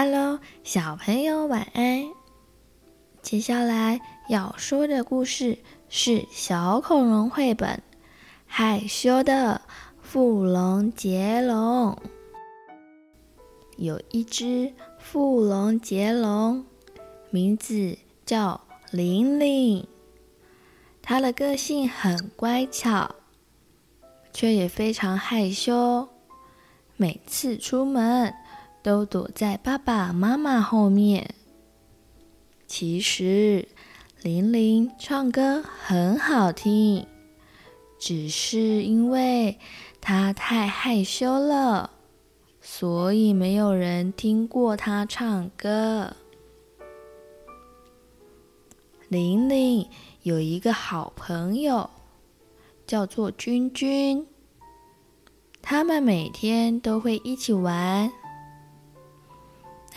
Hello，小朋友晚安。接下来要说的故事是小恐龙绘本《害羞的富龙杰龙》。有一只富龙杰龙，名字叫玲玲。它的个性很乖巧，却也非常害羞。每次出门，都躲在爸爸妈妈后面。其实，玲玲唱歌很好听，只是因为她太害羞了，所以没有人听过她唱歌。玲玲有一个好朋友，叫做君君，他们每天都会一起玩。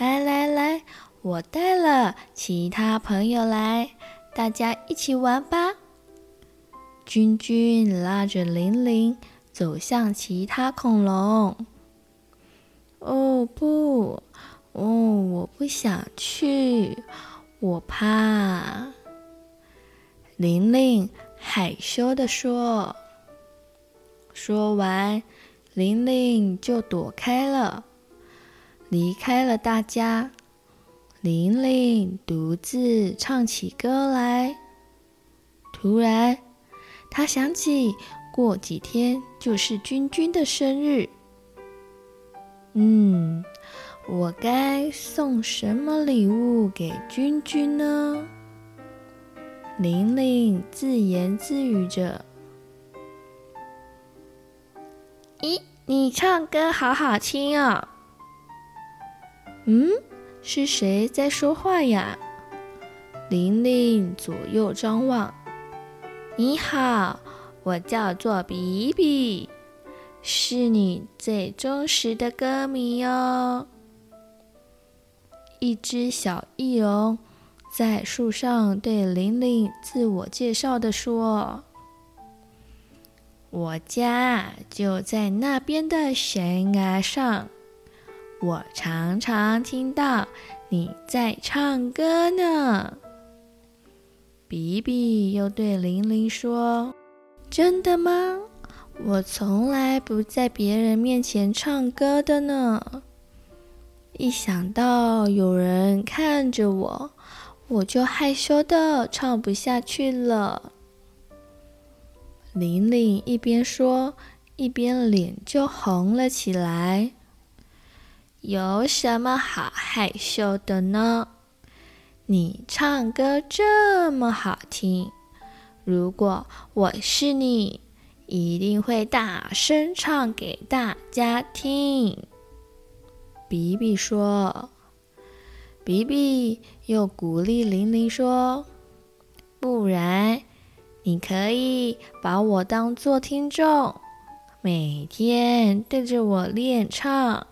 来来来，我带了其他朋友来，大家一起玩吧。君君拉着玲玲走向其他恐龙。哦不，哦，我不想去，我怕。玲玲害羞地说。说完，玲玲就躲开了。离开了大家，玲玲独自唱起歌来。突然，她想起过几天就是君君的生日。嗯，我该送什么礼物给君君呢？玲玲自言自语着：“咦，你唱歌好好听哦。”嗯，是谁在说话呀？玲玲左右张望。你好，我叫做比比，是你最忠实的歌迷哦。一只小翼龙在树上对玲玲自我介绍的说：“我家就在那边的悬崖上。”我常常听到你在唱歌呢。比比又对玲玲说：“真的吗？我从来不在别人面前唱歌的呢。一想到有人看着我，我就害羞的唱不下去了。”玲玲一边说，一边脸就红了起来。有什么好害羞的呢？你唱歌这么好听，如果我是你，一定会大声唱给大家听。比比说。比比又鼓励玲玲说：“不然，你可以把我当做听众，每天对着我练唱。”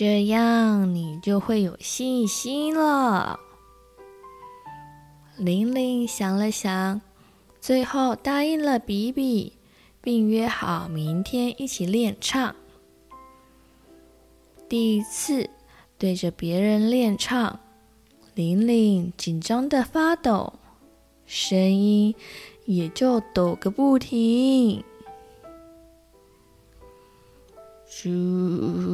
这样你就会有信心了。玲玲想了想，最后答应了比比，并约好明天一起练唱。第一次对着别人练唱，玲玲紧张的发抖，声音也就抖个不停。祝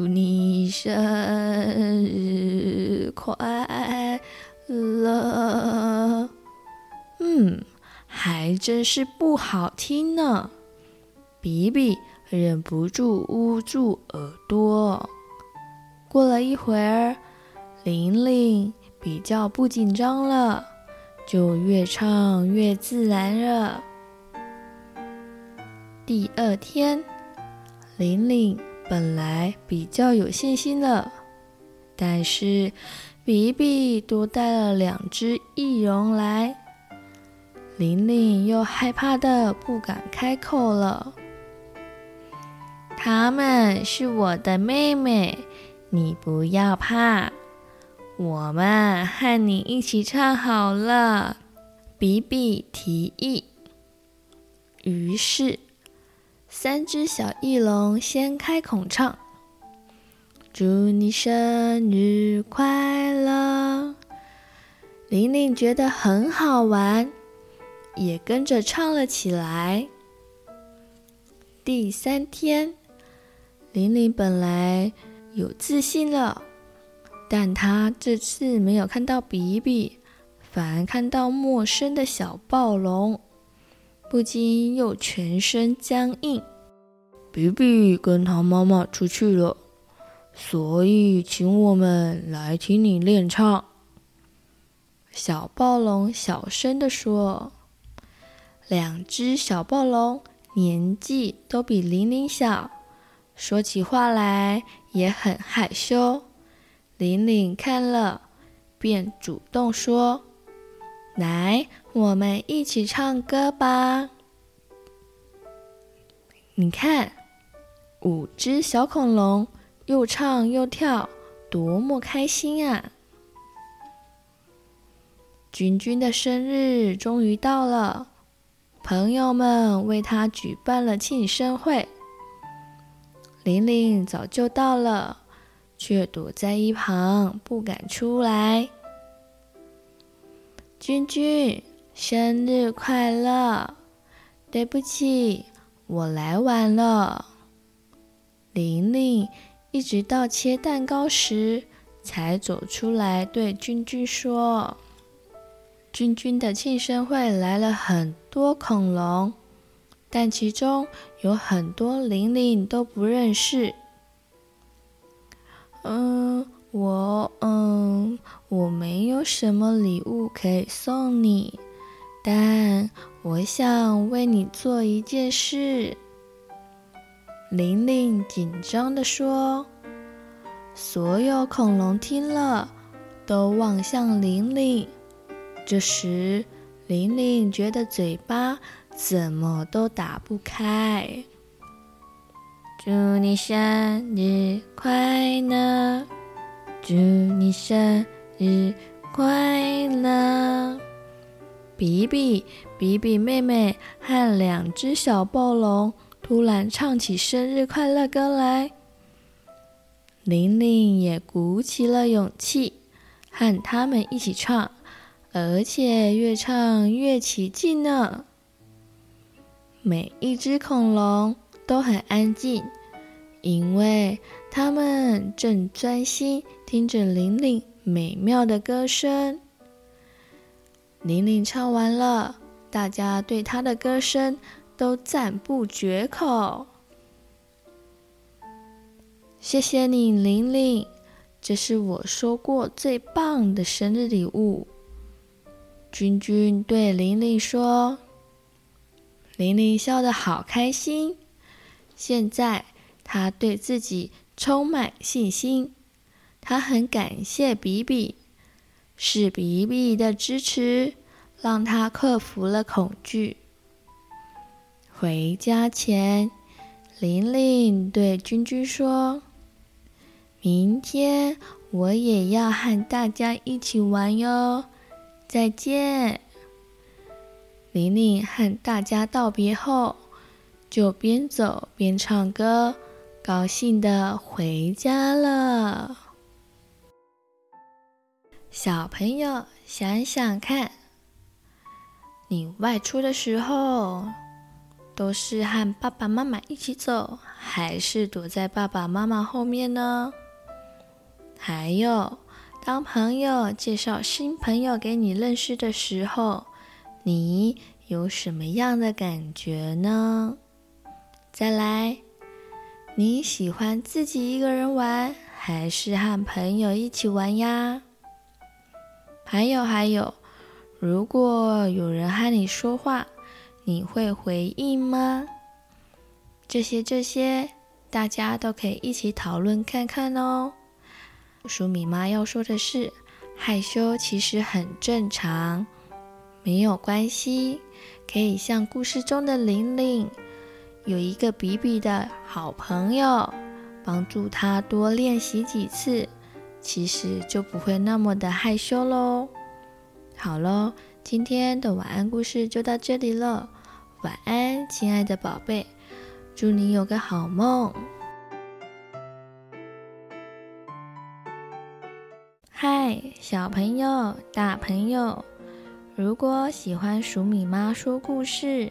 你生日快乐！嗯，还真是不好听呢。比比忍不住捂住耳朵。过了一会儿，玲玲比较不紧张了，就越唱越自然了。第二天，玲玲。本来比较有信心的，但是比比多带了两只翼龙来，玲玲又害怕的不敢开口了。她们是我的妹妹，你不要怕，我们和你一起唱好了。比比提议，于是。三只小翼龙先开口唱，祝你生日快乐！玲玲觉得很好玩，也跟着唱了起来。第三天，玲玲本来有自信了，但她这次没有看到比比，反而看到陌生的小暴龙，不禁又全身僵硬。比比跟他妈妈出去了，所以请我们来听你练唱。小暴龙小声地说：“两只小暴龙年纪都比玲玲小，说起话来也很害羞。玲玲看了，便主动说：‘来，我们一起唱歌吧。’你看，五只小恐龙又唱又跳，多么开心啊！”君君的生日终于到了，朋友们为他举办了庆生会。玲玲早就到了，却躲在一旁不敢出来。君君，生日快乐！对不起，我来晚了。玲玲一直到切蛋糕时才走出来，对君君说。君君的庆生会来了很多恐龙，但其中有很多玲玲都不认识。嗯，我嗯，我没有什么礼物可以送你，但我想为你做一件事。玲玲紧张地说。所有恐龙听了，都望向玲玲。这时，玲玲觉得嘴巴怎么都打不开。祝你生日快乐！祝你生日快乐！比比、比比妹妹和两只小暴龙突然唱起生日快乐歌来，玲玲也鼓起了勇气，和他们一起唱。而且越唱越起劲呢。每一只恐龙都很安静，因为他们正专心听着玲玲美妙的歌声。玲玲唱完了，大家对她的歌声都赞不绝口。谢谢你，玲玲，这是我收过最棒的生日礼物。君君对玲玲说：“玲玲笑得好开心，现在他对自己充满信心。他很感谢比比，是比比的支持，让他克服了恐惧。”回家前，玲玲对君君说：“明天我也要和大家一起玩哟。”再见，玲玲和大家道别后，就边走边唱歌，高兴的回家了。小朋友想想看，你外出的时候，都是和爸爸妈妈一起走，还是躲在爸爸妈妈后面呢？还有。当朋友介绍新朋友给你认识的时候，你有什么样的感觉呢？再来，你喜欢自己一个人玩，还是和朋友一起玩呀？还有还有，如果有人和你说话，你会回应吗？这些这些，大家都可以一起讨论看看哦。黍米妈要说的是，害羞其实很正常，没有关系，可以像故事中的玲玲，有一个比比的好朋友，帮助他多练习几次，其实就不会那么的害羞喽。好喽，今天的晚安故事就到这里了，晚安，亲爱的宝贝，祝你有个好梦。嗨，小朋友、大朋友，如果喜欢黍米妈说故事，